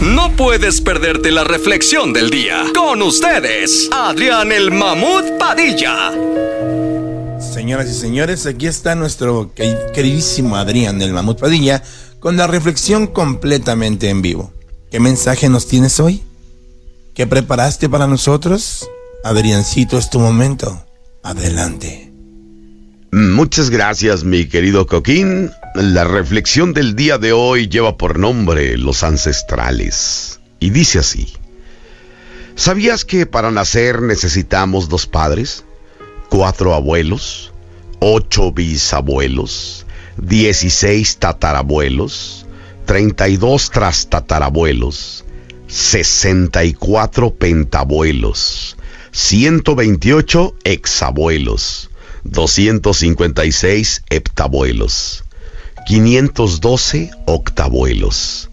No puedes perderte la reflexión del día. Con ustedes, Adrián el Mamut Padilla. Señoras y señores, aquí está nuestro queridísimo Adrián el Mamut Padilla con la reflexión completamente en vivo. ¿Qué mensaje nos tienes hoy? ¿Qué preparaste para nosotros? Adriancito, es tu momento. Adelante. Muchas gracias, mi querido Coquín. La reflexión del día de hoy lleva por nombre Los ancestrales. Y dice así. ¿Sabías que para nacer necesitamos dos padres, cuatro abuelos, ocho bisabuelos, dieciséis tatarabuelos, treinta y dos trastatarabuelos, sesenta y cuatro pentabuelos, 128 exabuelos, 256 heptabuelos, 512 octabuelos,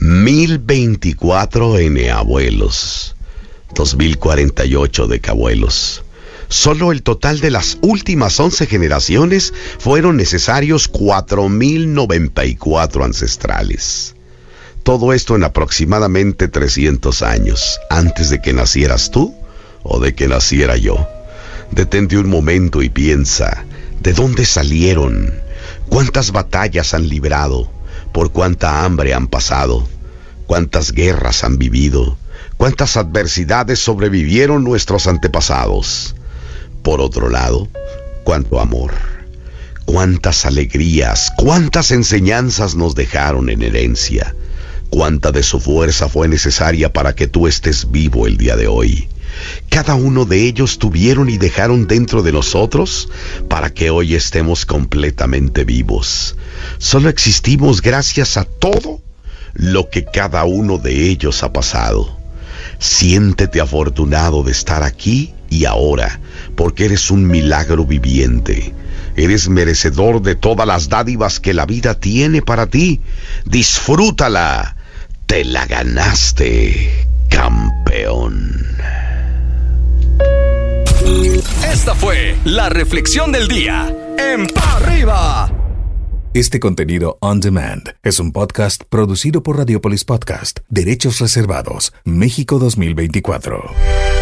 1024 eneabuelos, 2048 decabuelos. Solo el total de las últimas 11 generaciones fueron necesarios 4094 ancestrales. Todo esto en aproximadamente 300 años, antes de que nacieras tú o de que naciera yo. Detente un momento y piensa, ¿de dónde salieron? ¿Cuántas batallas han librado? ¿Por cuánta hambre han pasado? ¿Cuántas guerras han vivido? ¿Cuántas adversidades sobrevivieron nuestros antepasados? Por otro lado, cuánto amor, cuántas alegrías, cuántas enseñanzas nos dejaron en herencia, cuánta de su fuerza fue necesaria para que tú estés vivo el día de hoy. Cada uno de ellos tuvieron y dejaron dentro de nosotros para que hoy estemos completamente vivos. Solo existimos gracias a todo lo que cada uno de ellos ha pasado. Siéntete afortunado de estar aquí y ahora, porque eres un milagro viviente. Eres merecedor de todas las dádivas que la vida tiene para ti. Disfrútala. Te la ganaste, campeón. Esta fue la reflexión del día en Pa Arriba. Este contenido on demand es un podcast producido por Radiopolis Podcast, Derechos Reservados, México 2024.